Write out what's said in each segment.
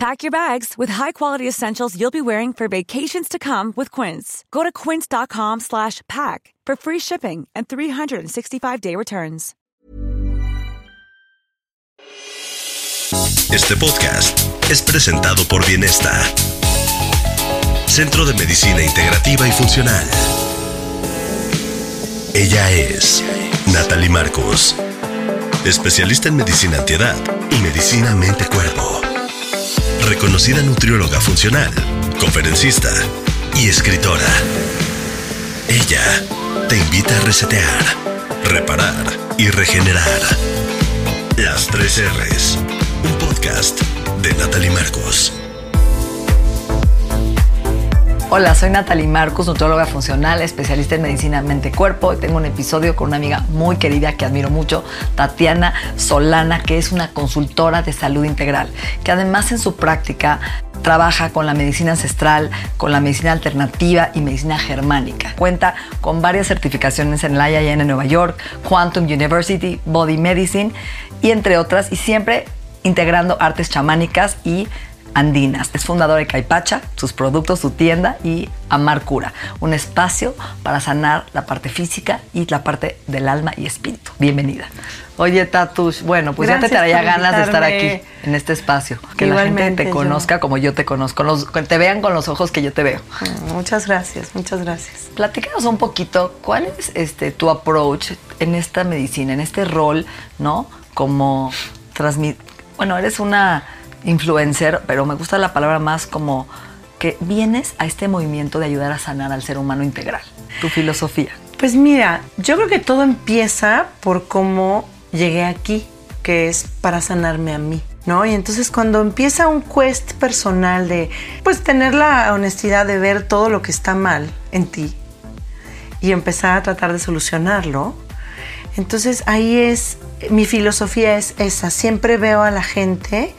Pack your bags with high-quality essentials you'll be wearing for vacations to come with Quince. Go to quince.com slash pack for free shipping and 365-day returns. Este podcast es presentado por Bienesta, Centro de Medicina Integrativa y Funcional. Ella es Natalie Marcos, especialista en medicina antiedad y medicina mente-cuerpo. Reconocida nutrióloga funcional, conferencista y escritora. Ella te invita a resetear, reparar y regenerar. Las tres R's. Un podcast de Natalie Marcos. Hola, soy Natalie Marcos, nutróloga funcional, especialista en medicina mente-cuerpo. Tengo un episodio con una amiga muy querida que admiro mucho, Tatiana Solana, que es una consultora de salud integral, que además en su práctica trabaja con la medicina ancestral, con la medicina alternativa y medicina germánica. Cuenta con varias certificaciones en la IIN en Nueva York, Quantum University, Body Medicine y entre otras, y siempre integrando artes chamánicas y andinas. Es fundador de Caipacha, sus productos, su tienda y Amar Cura, un espacio para sanar la parte física y la parte del alma y espíritu. Bienvenida. Oye, Tatush, bueno, pues ya te traía ganas de estar aquí en este espacio. Que la gente te conozca como yo te conozco, los, que te vean con los ojos que yo te veo. Muchas gracias, muchas gracias. Platícanos un poquito, ¿cuál es este tu approach en esta medicina, en este rol, ¿no? Como transmit... Bueno, eres una influencer, pero me gusta la palabra más como que vienes a este movimiento de ayudar a sanar al ser humano integral. Tu filosofía. Pues mira, yo creo que todo empieza por cómo llegué aquí, que es para sanarme a mí. ¿No? Y entonces cuando empieza un quest personal de pues tener la honestidad de ver todo lo que está mal en ti y empezar a tratar de solucionarlo, entonces ahí es, mi filosofía es esa, siempre veo a la gente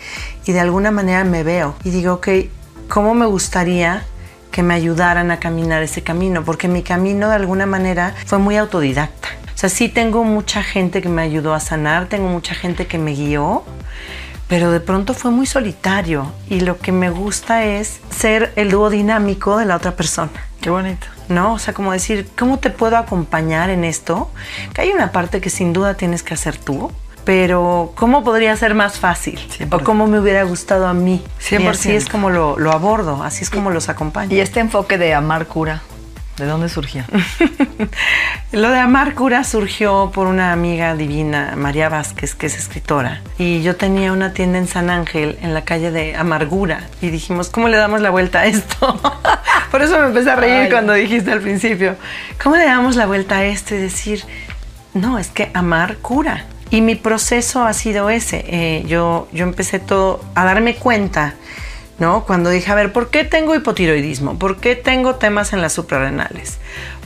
y de alguna manera me veo y digo, ok, ¿cómo me gustaría que me ayudaran a caminar ese camino? Porque mi camino de alguna manera fue muy autodidacta. O sea, sí tengo mucha gente que me ayudó a sanar, tengo mucha gente que me guió, pero de pronto fue muy solitario y lo que me gusta es ser el dúo dinámico de la otra persona. Qué bonito. ¿No? O sea, como decir, ¿cómo te puedo acompañar en esto? Que hay una parte que sin duda tienes que hacer tú, pero ¿cómo podría ser más fácil? O cómo me hubiera gustado a mí. 100%. Y así es como lo, lo abordo, así es como los acompaño. Y este enfoque de amar cura, ¿de dónde surgió? Lo de Amar Cura surgió por una amiga divina, María Vázquez, que es escritora. Y yo tenía una tienda en San Ángel, en la calle de Amargura. Y dijimos, ¿cómo le damos la vuelta a esto? por eso me empecé a reír Ay. cuando dijiste al principio, ¿cómo le damos la vuelta a esto? Y decir, no, es que amar cura. Y mi proceso ha sido ese. Eh, yo, yo empecé todo a darme cuenta, ¿no? Cuando dije, a ver, ¿por qué tengo hipotiroidismo? ¿Por qué tengo temas en las suprarrenales?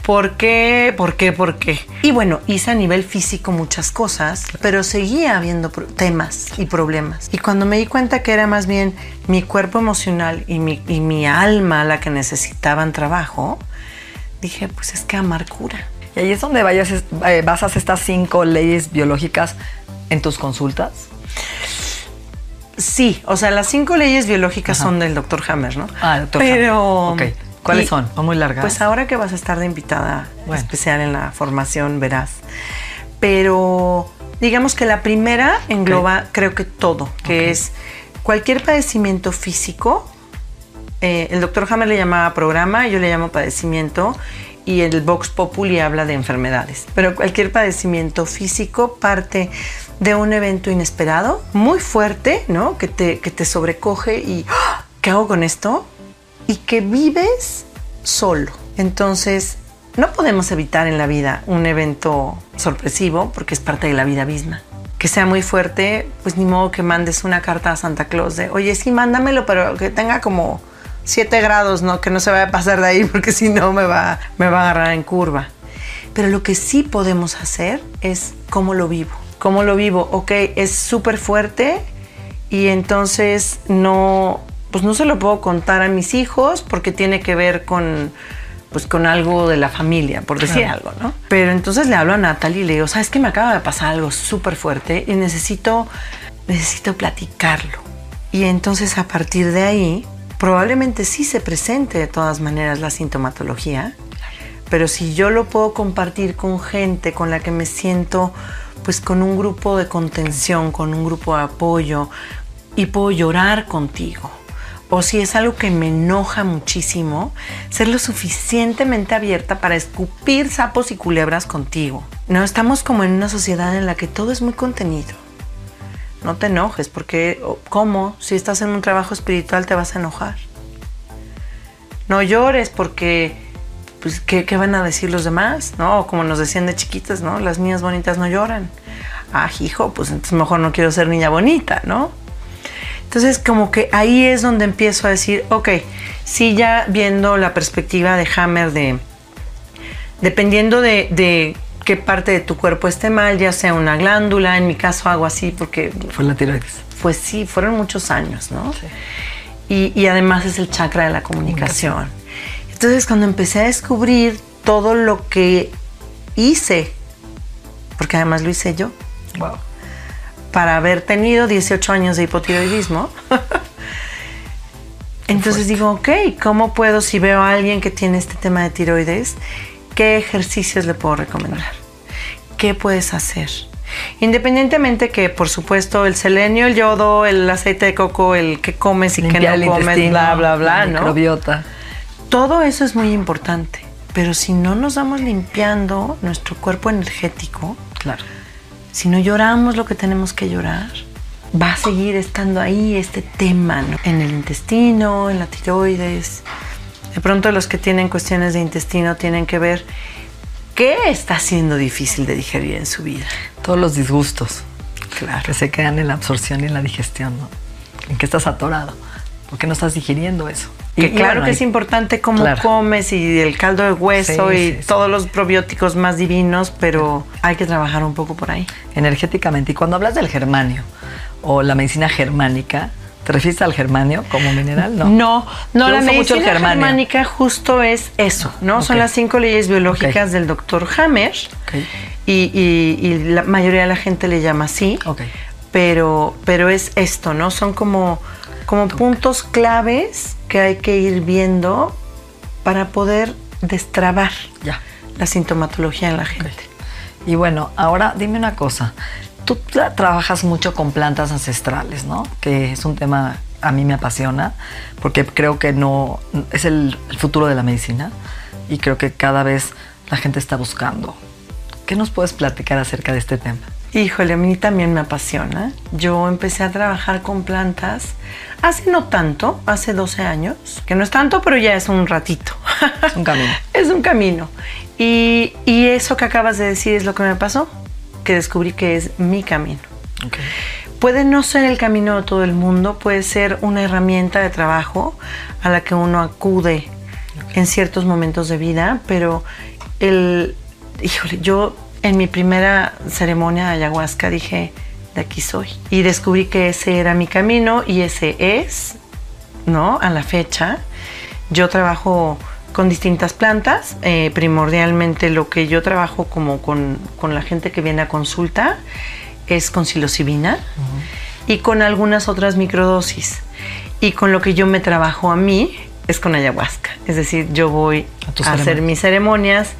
¿Por qué? ¿Por qué? ¿Por qué? Y bueno, hice a nivel físico muchas cosas, pero seguía habiendo temas y problemas. Y cuando me di cuenta que era más bien mi cuerpo emocional y mi, y mi alma la que necesitaban trabajo, dije, pues es que amar cura. Y ahí es donde vayas, eh, basas estas cinco leyes biológicas en tus consultas. Sí, o sea, las cinco leyes biológicas son del doctor Hammer, ¿no? Ah, doctor Pero. Hammer. Ok. ¿Cuáles son? Son muy largas. Pues ahora que vas a estar de invitada Bueno. especial en la formación, verás. Pero digamos que la primera engloba, creo que todo, que es cualquier padecimiento físico. eh, el doctor Hammer le llamaba programa, yo le llamo padecimiento. Y el Vox Populi habla de enfermedades. Pero cualquier padecimiento físico parte de un evento inesperado, muy fuerte, ¿no? Que te, que te sobrecoge y ¡ah! ¿qué hago con esto? Y que vives solo. Entonces, no podemos evitar en la vida un evento sorpresivo porque es parte de la vida misma. Que sea muy fuerte, pues ni modo que mandes una carta a Santa Claus de, oye, sí, mándamelo, pero que tenga como 7 grados, ¿no? Que no se vaya a pasar de ahí porque si no me va, me va a agarrar en curva. Pero lo que sí podemos hacer es cómo lo vivo. ¿Cómo lo vivo? Ok, es súper fuerte y entonces no, pues no se lo puedo contar a mis hijos porque tiene que ver con, pues con algo de la familia, por decir algo, ¿no? Pero entonces le hablo a Natalie y le digo, sabes que me acaba de pasar algo súper fuerte y necesito, necesito platicarlo. Y entonces a partir de ahí, probablemente sí se presente de todas maneras la sintomatología, pero si yo lo puedo compartir con gente con la que me siento pues con un grupo de contención, con un grupo de apoyo y puedo llorar contigo. O si es algo que me enoja muchísimo, ser lo suficientemente abierta para escupir sapos y culebras contigo. No estamos como en una sociedad en la que todo es muy contenido. No te enojes, porque ¿cómo? Si estás en un trabajo espiritual te vas a enojar. No llores porque pues, ¿qué, van a decir los demás? ¿No? Como nos decían de chiquitas, ¿no? Las niñas bonitas no lloran. Ah, hijo, pues entonces mejor no quiero ser niña bonita, ¿no? Entonces, como que ahí es donde empiezo a decir, ok, sí, ya viendo la perspectiva de Hammer de, dependiendo de, qué parte de tu cuerpo esté mal, ya sea una glándula, en mi caso hago así porque... Fue la tiroides. Pues sí, fueron muchos años, ¿no? Sí. Y, y, además es el chakra de la comunicación. Entonces cuando empecé a descubrir todo lo que hice, porque además lo hice yo, para haber tenido 18 años de hipotiroidismo, entonces digo, ok, ¿cómo puedo, si veo a alguien que tiene este tema de tiroides, qué ejercicios le puedo recomendar? ¿Qué puedes hacer? Independientemente que, por supuesto, el selenio, el yodo, el aceite de coco, el que comes y que no comes, bla, bla, bla, ¿no? Microbiota. Todo eso es muy importante, pero si no nos vamos limpiando nuestro cuerpo energético, claro. si no lloramos lo que tenemos que llorar, va a seguir estando ahí este tema en el intestino, en la tiroides. De pronto los que tienen cuestiones de intestino tienen que ver qué está siendo difícil de digerir en su vida. Todos los disgustos claro. que se quedan en la absorción y en la digestión, ¿no? En qué estás atorado, ¿por qué no estás digiriendo eso? Que claro que es importante cómo comes y el caldo de hueso y todos los probióticos más divinos, pero hay que trabajar un poco por ahí. Energéticamente. Y cuando hablas del germanio o la medicina germánica, ¿te refieres al germanio como mineral? No, no, no la medicina germánica justo es eso, ¿no? Son las cinco leyes biológicas del doctor Hammer y, y, la mayoría de la gente le llama así, pero, pero es esto, ¿no? Son como como puntos claves que hay que ir viendo para poder destrabar ya. la sintomatología en la gente. Y bueno, ahora dime una cosa. Tú trabajas mucho con plantas ancestrales, ¿no? Que es un tema a mí me apasiona porque creo que no es el, el futuro de la medicina y creo que cada vez la gente está buscando. ¿Qué nos puedes platicar acerca de este tema? Híjole, a mí también me apasiona. Yo empecé a trabajar con plantas hace no tanto, hace 12 años, que no es tanto, pero ya es un ratito. Es un camino. es un camino. Y, eso que acabas de decir es lo que me pasó, que descubrí que es mi camino. Puede no ser el camino de todo el mundo, puede ser una herramienta de trabajo a la que uno acude en ciertos momentos de vida, pero el, híjole, yo en mi primera ceremonia de ayahuasca dije, de aquí soy. Y descubrí que ese era mi camino y ese es, ¿no? A la fecha. Yo trabajo con distintas plantas. Eh, primordialmente lo que yo trabajo como con, la gente que viene a consulta es con psilocibina y con algunas otras microdosis. Y con lo que yo me trabajo a mí es con ayahuasca. Es decir, yo voy a, hacer mis ceremonias,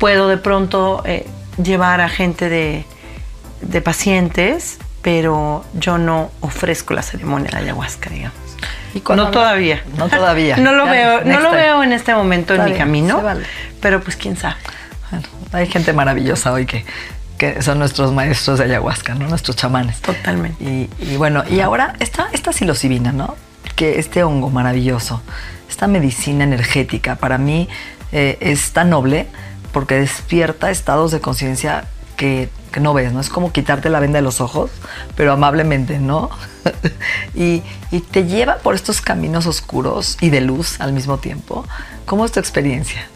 puedo de pronto eh, llevar a gente de, pacientes, pero yo no ofrezco la ceremonia de ayahuasca, digamos. no todavía. No todavía. no lo veo, no lo veo en este momento en mi camino, pero pues quién sabe. hay gente maravillosa hoy que, que son nuestros maestros de ayahuasca, ¿no? Nuestros chamanes. Totalmente. Y, bueno, y ahora esta, esta psilocibina, ¿no? Que este hongo maravilloso, esta medicina energética, para mí eh, es tan noble porque despierta estados de conciencia que, no ves, ¿no? Es como quitarte la venda de los ojos, pero amablemente, ¿no? y, te lleva por estos caminos oscuros y de luz al mismo tiempo. ¿Cómo es tu experiencia?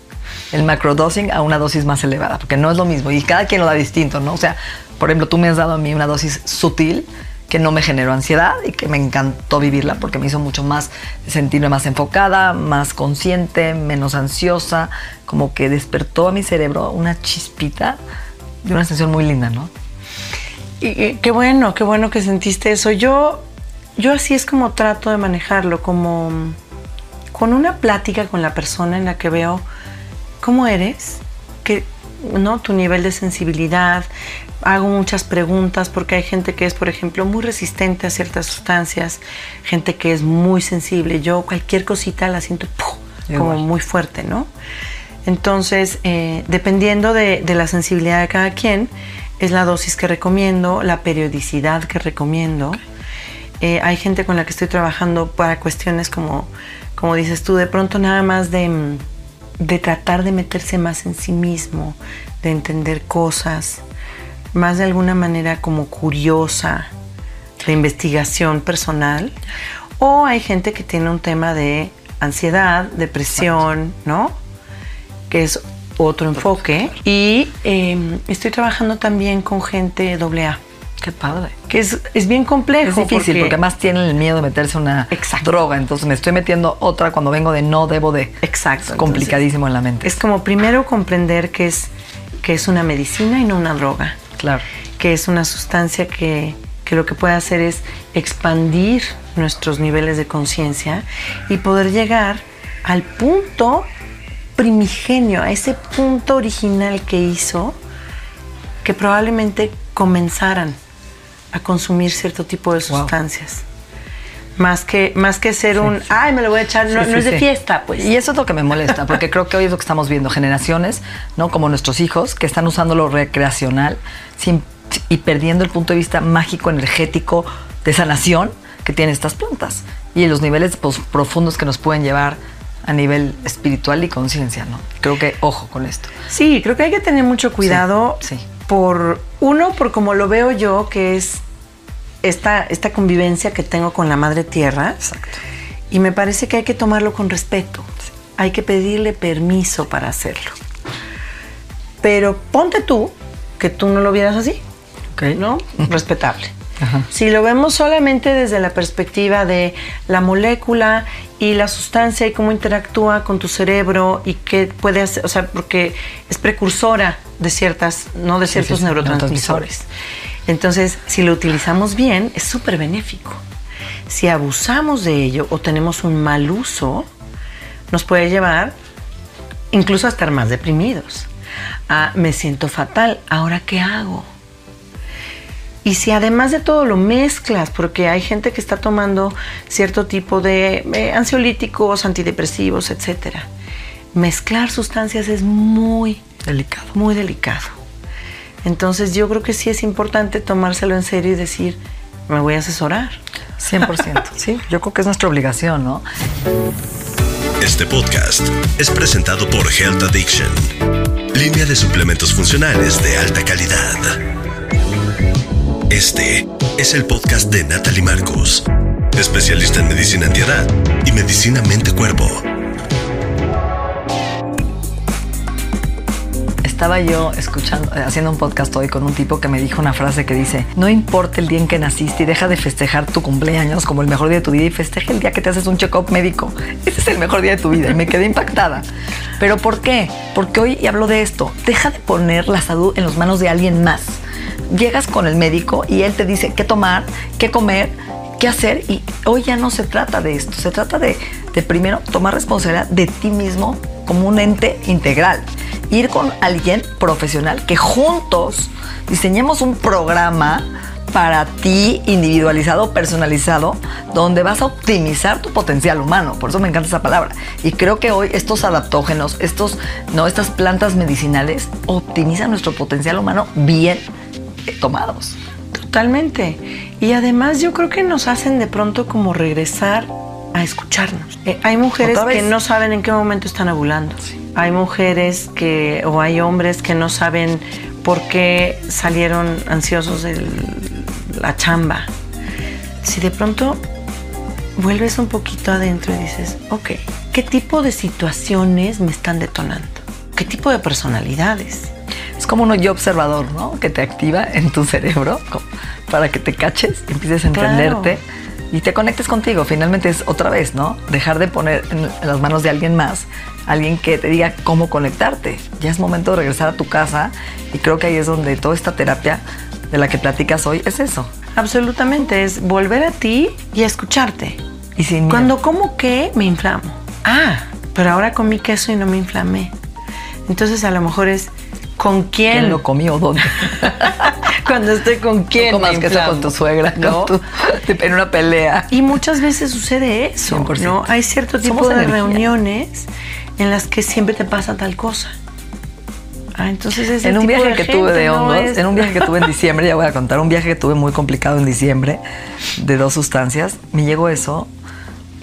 el macrodosing a una dosis más elevada, porque no es lo mismo y cada quien lo da distinto, ¿no? O sea, por ejemplo, tú me has dado a mí una dosis sutil que no me generó ansiedad y que me encantó vivirla porque me hizo mucho más sentirme más enfocada, más consciente, menos ansiosa, como que despertó a mi cerebro una chispita de una sensación muy linda, ¿no? Y, qué bueno, qué bueno que sentiste eso. Yo, yo así es como trato de manejarlo, como con una plática con la persona en la que veo cómo eres, que, ¿no? tu nivel de sensibilidad. Hago muchas preguntas porque hay gente que es, por ejemplo, muy resistente a ciertas sustancias, gente que es muy sensible. Yo cualquier cosita la siento como muy fuerte, ¿no? Entonces, eh, dependiendo de, la sensibilidad de cada quien, es la dosis que recomiendo, la periodicidad que recomiendo. Eh, hay gente con la que estoy trabajando para cuestiones como, como dices tú, de pronto nada más de, de tratar de meterse más en sí mismo, de entender cosas, más de alguna manera como curiosa, de investigación personal. O hay gente que tiene un tema de ansiedad, depresión, ¿no? Que es otro enfoque. Y em, estoy trabajando también con gente doble A. Qué padre. Que es, es bien complejo. Es difícil porque, además tienen el miedo de meterse una droga. Entonces me estoy metiendo otra cuando vengo de no debo de. Exacto. Es complicadísimo en la mente. Es como primero comprender que es, que es una medicina y no una droga. Claro. Que es una sustancia que, que lo que puede hacer es expandir nuestros niveles de conciencia y poder llegar al punto primigenio, a ese punto original que hizo que probablemente comenzaran a consumir cierto tipo de sustancias. Más que, más que ser un, ay, me lo voy a echar, no, es de fiesta, pues. Y eso es lo que me molesta, porque creo que hoy es lo que estamos viendo, generaciones, ¿no? Como nuestros hijos, que están usando lo recreacional sin, y perdiendo el punto de vista mágico, energético, de sanación que tienen estas plantas. Y los niveles pues, profundos que nos pueden llevar a nivel espiritual y conciencia, ¿no? Creo que ojo con esto. Sí, creo que hay que tener mucho cuidado. sí. Por uno, por como lo veo yo, que es esta, esta convivencia que tengo con la madre tierra. Exacto. Y me parece que hay que tomarlo con respeto. Hay que pedirle permiso para hacerlo. Pero ponte tú que tú no lo vieras así. ¿No? Respetable. Si lo vemos solamente desde la perspectiva de la molécula y la sustancia y cómo interactúa con tu cerebro y qué puede hacer, o sea, porque es precursora de ciertas, no de ciertos neurotransmisores. Entonces, si lo utilizamos bien, es súper benéfico. Si abusamos de ello o tenemos un mal uso, nos puede llevar incluso a estar más deprimidos. A me siento fatal, ¿ahora qué hago? Y si además de todo lo mezclas, porque hay gente que está tomando cierto tipo de eh, ansiolíticos, antidepresivos, etcétera, mezclar sustancias es muy delicado, muy delicado. Entonces yo creo que sí es importante tomárselo en serio y decir, me voy a asesorar. 100%, sí, yo creo que es nuestra obligación, ¿no? Este podcast es presentado por Health Addiction, línea de suplementos funcionales de alta calidad. Este es el podcast de Natalie Marcos, especialista en medicina antiedad y medicina mente-cuerpo estaba yo escuchando, eh, haciendo un podcast hoy con un tipo que me dijo una frase que dice, no importa el día en que naciste y deja de festejar tu cumpleaños como el mejor día de tu vida y festeja el día que te haces un check-up médico. Ese es el mejor día de tu vida y me quedé impactada. ¿Pero por qué? Porque hoy hablo de esto. Deja de poner la salud en las manos de alguien más. Llegas con el médico y él te dice qué tomar, qué comer, qué hacer y hoy ya no se trata de esto, se trata de, de primero tomar responsabilidad de ti mismo como un ente integral ir con alguien profesional que juntos diseñemos un programa para ti individualizado, personalizado, donde vas a optimizar tu potencial humano. Por eso me encanta esa palabra. Y creo que hoy estos adaptógenos, estos, no, estas plantas medicinales optimizan nuestro potencial humano bien tomados. Totalmente. Y además yo creo que nos hacen de pronto como regresar a escucharnos. Eh, hay mujeres que no saben en qué momento están ovulando. Hay mujeres que o hay hombres que no saben por qué salieron ansiosos de la chamba. Si de pronto vuelves un poquito adentro y dices, ok, ¿qué tipo de situaciones me están detonando? qué tipo de personalidades. Es como un yo observador, ¿no? Que te activa en tu cerebro para que te caches y empieces a Claro. Y te conectes contigo. Finalmente es otra vez, ¿no? Dejar de poner en, las manos de alguien más, alguien que te diga cómo conectarte. Ya es momento de regresar a tu casa y creo que ahí es donde toda esta terapia de la que platicas hoy es eso. Absolutamente, es volver a ti y escucharte. Y sin. Cuando como que me inflamo. Ah, pero ahora comí queso y no me inflamé. Entonces a lo mejor es con quién. ¿Quién lo comió? ¿Dónde? Cuando estoy con quién. No comas inflamo, con tu suegra, ¿no? con tu- en una pelea. Y muchas veces sucede eso, 100%. ¿no? Hay cierto tipo Somos de energía. reuniones en las que siempre te pasa tal cosa. Ah, entonces ese En un tipo viaje de que tuve de no hongos, es- en un viaje que tuve en diciembre, ya voy a contar, un viaje que tuve muy complicado en diciembre, de dos sustancias, me llegó eso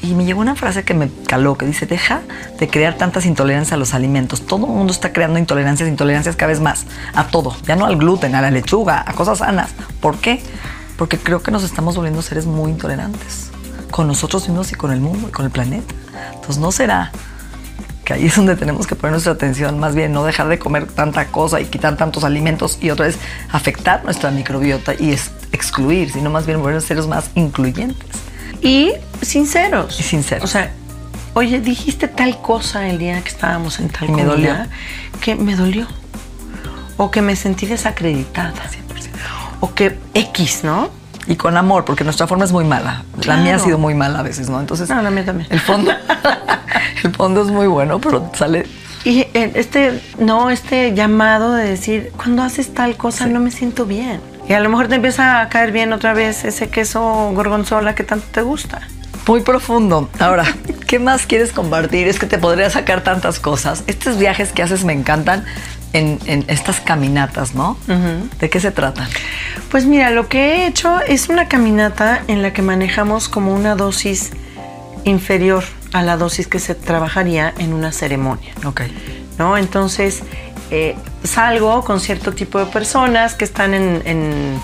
y me llegó una frase que me caló, que dice, deja de crear tantas intolerancias a los alimentos. Todo el mundo está creando intolerancias, intolerancias cada vez más, a todo, ya no al gluten, a la lechuga, a cosas sanas. ¿Por qué? Porque creo que nos estamos volviendo seres muy intolerantes, con nosotros mismos y con el mundo y con el planeta. Entonces no será que ahí es donde tenemos que poner nuestra atención, más bien no dejar de comer tanta cosa y quitar tantos alimentos y otra vez afectar nuestra microbiota y excluir, sino más bien volver seres más incluyentes. Y sinceros. Y sinceros. O sea, oye, dijiste tal cosa el día que estábamos en tal me comida dolió. que me dolió. O que me sentí desacreditada. 100%. O que X, ¿no? Y con amor, porque nuestra forma es muy mala. La mía ha sido muy mala a veces, ¿no? Entonces, No, la mía también. el fondo, el fondo es muy bueno, pero sale Y eh, este, no, este llamado de decir, cuando haces tal cosa no me siento bien. Y a lo mejor te empieza a caer bien otra vez ese queso gorgonzola que tanto te gusta. Muy profundo. Ahora, ¿qué más quieres compartir? Es que te podría sacar tantas cosas. Estos viajes que haces me encantan en, en estas caminatas, ¿no? ¿De qué se tratan? Pues mira, lo que he hecho es una caminata en la que manejamos como una dosis inferior a la dosis que se trabajaría en una ceremonia. Ok. ¿no? Entonces, eh, salgo con cierto tipo de personas que están en, en-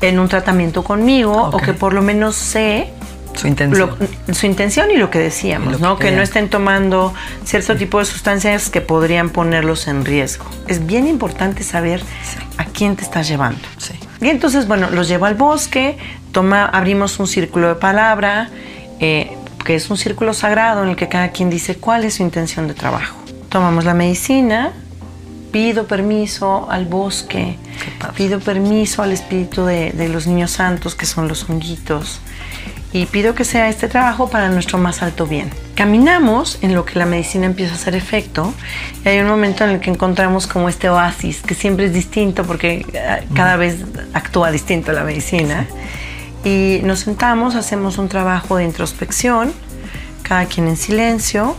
en un tratamiento conmigo o que por lo menos sé Su intención. lo- su intención y lo que decíamos, lo ¿no? Que, no estén tomando cierto tipo de sustancias que podrían ponerlos en riesgo. Es bien importante saber a quién te estás llevando. Sí. Y entonces, bueno, los llevo al bosque, toma, abrimos un círculo de palabra, eh, que es un círculo sagrado en el que cada quien dice cuál es su intención de trabajo. Tomamos la medicina, pido permiso al bosque, pido permiso al espíritu de, de los niños santos, que son los honguitos, y pido que sea este trabajo para nuestro más alto bien. Caminamos en lo que la medicina empieza a hacer efecto y hay un momento en el que encontramos como este oasis, que siempre es distinto porque eh, cada vez actúa distinto la medicina. Y nos sentamos, hacemos un trabajo de introspección, cada quien en silencio,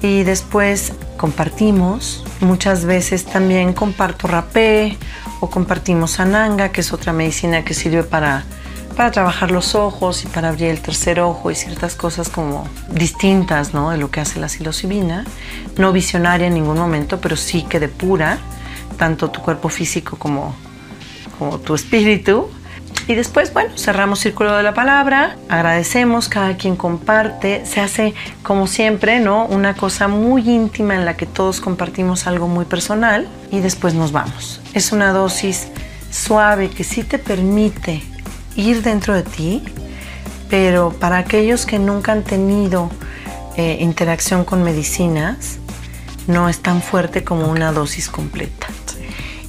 y después compartimos. Muchas veces también comparto rapé o compartimos ananga, que es otra medicina que sirve para, para trabajar los ojos y para abrir el tercer ojo y ciertas cosas como distintas ¿no? de lo que hace la psilocibina. No visionaria en ningún momento, pero sí que depura tanto tu cuerpo físico como, como tu espíritu. Y después, bueno, cerramos círculo de la palabra, agradecemos, cada quien comparte, se hace como siempre, ¿no? Una cosa muy íntima en la que todos compartimos algo muy personal y después nos vamos. Es una dosis suave que sí te permite ir dentro de ti, pero para aquellos que nunca han tenido eh, interacción con medicinas, no es tan fuerte como una dosis completa.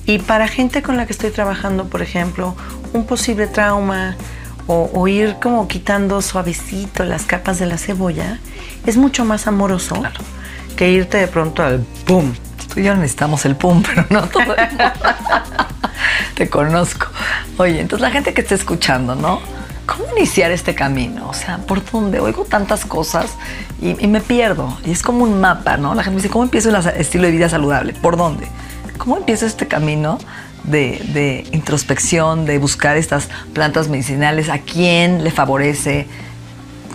Y para gente con la que estoy trabajando, por ejemplo, un posible trauma o, o ir como quitando suavecito las capas de la cebolla, es mucho más amoroso que irte de pronto al ¡pum! Tú y yo necesitamos el pum, pero no todo. Te conozco. Oye, entonces la gente que esté escuchando, ¿no? ¿Cómo iniciar este camino? O sea, ¿por dónde? Oigo tantas cosas y, y me pierdo. Y es como un mapa, ¿no? La gente me dice, ¿cómo empiezo el estilo de vida saludable? ¿Por dónde? ¿Cómo empiezo este camino de, de introspección, de buscar estas plantas medicinales? ¿A quién le favorece?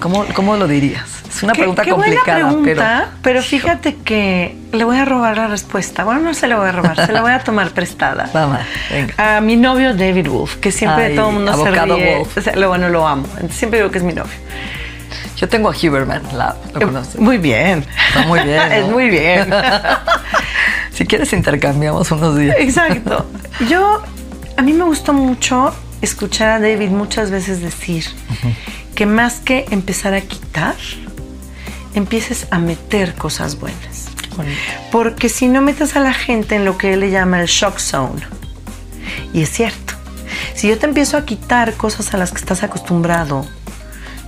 ¿Cómo, cómo lo dirías? Es una Qué- pregunta qué buena complicada, pregunta, pero... pero fíjate que le voy a robar la respuesta. Bueno, no se la voy a robar, se la voy a tomar prestada. Vamos, venga. A mi novio David Wolf, que siempre Ay, todo el mundo se ríe. Wolf. O sea, lo bueno, lo amo. Siempre digo que es mi novio. Yo tengo a Huberman Lab, ¿lo conoces? Muy bien. Está muy bien, ¿no? es muy bien. Si quieres intercambiamos unos días. Exacto. Yo, a mí me gustó mucho escuchar a David muchas veces decir que más que empezar a quitar, empieces a meter cosas buenas. Porque si no metes a la gente en lo que él le llama el shock zone, y es cierto, si yo te empiezo a quitar cosas a las que estás acostumbrado,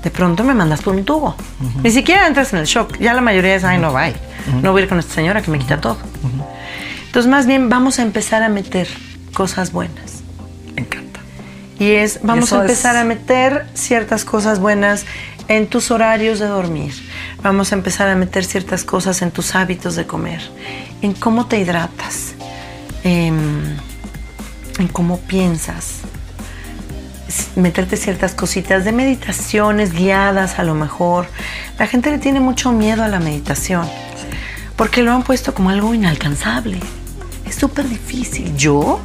de pronto me mandas por un tubo. Ni siquiera entras en el shock. Ya la mayoría es, ay, no, bye. No voy a ir con esta señora que me quita todo. Entonces, más bien, vamos a empezar a meter cosas buenas. Me encanta. Y es, vamos eso a empezar es- a meter ciertas cosas buenas en tus horarios de dormir. Vamos a empezar a meter ciertas cosas en tus hábitos de comer. En cómo te hidratas. em, en cómo piensas. Meterte ciertas cositas de meditaciones guiadas a lo mejor. La gente le tiene mucho miedo a la meditación. Porque lo han puesto como algo inalcanzable. Súper difícil. Yo,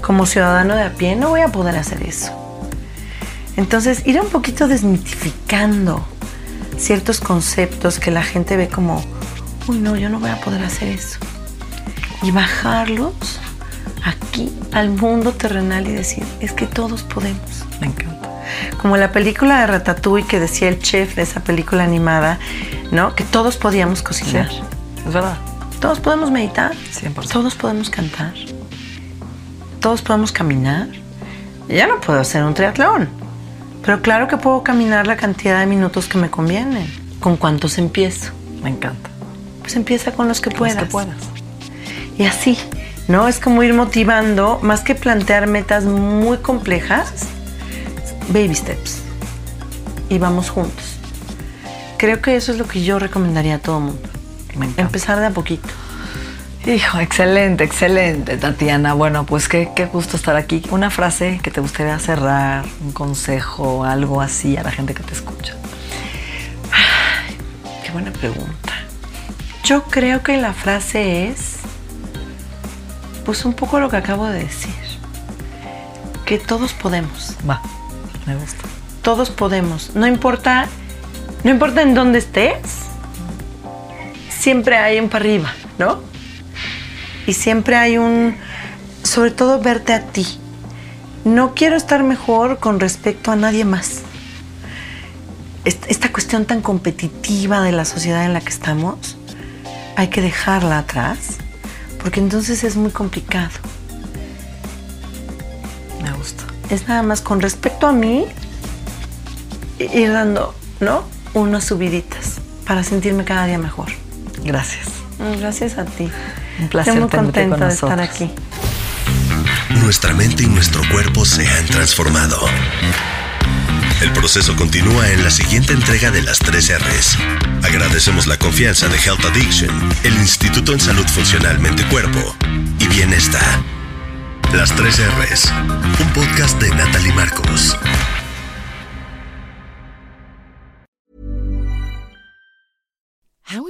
como ciudadano de a pie, no voy a poder hacer eso. Entonces, ir un poquito desmitificando ciertos conceptos que la gente ve como, uy, no, yo no voy a poder hacer eso. Y bajarlos aquí al mundo terrenal y decir, es que todos podemos. Me encanta. Como la película de Ratatouille que decía el chef de esa película animada, ¿no? Que todos podíamos cocinar. Es verdad. Todos podemos meditar. 100%. Todos podemos cantar. Todos podemos caminar. Ya no puedo hacer un triatlón. Pero claro que puedo caminar la cantidad de minutos que me convienen. ¿Con cuántos empiezo? Me encanta. Pues empieza con los que Los puedas. que puedas. Y así, ¿no? Es como ir motivando, más que plantear metas muy complejas, baby steps. Y vamos juntos. Creo que eso es lo que yo recomendaría a todo mundo. Me encanta. Empezar de a poquito. Hijo, excelente, excelente, Tatiana. Bueno, pues qué, qué gusto estar aquí. Una frase que te gustaría cerrar, un consejo, algo así a la gente que te escucha. Qué buena pregunta. Yo creo que la frase es, pues un poco lo que acabo de decir, que todos podemos, Va, me gusta. todos podemos, no importa, no importa en dónde estés, siempre hay un para arriba, ¿no? Y siempre hay un, sobre todo verte a ti. No quiero estar mejor con respecto a nadie más. Est- Esta cuestión tan competitiva de la sociedad en la que estamos, hay que dejarla atrás, porque entonces es muy complicado. Me gusta. Es nada más con respecto a mí, ir dando, ¿no? Unas subiditas para sentirme cada día mejor. Gracias. Gracias a ti. Un placer Estoy muy tenerte contenta con de estar aquí. Nuestra mente y nuestro cuerpo se han transformado. El proceso continúa en la siguiente entrega de las 3 R's. Agradecemos la confianza de Health Addiction, el Instituto en Salud Funcional Mente Cuerpo y Bienestar. Las 3 R's, un podcast de Natalie Marcos.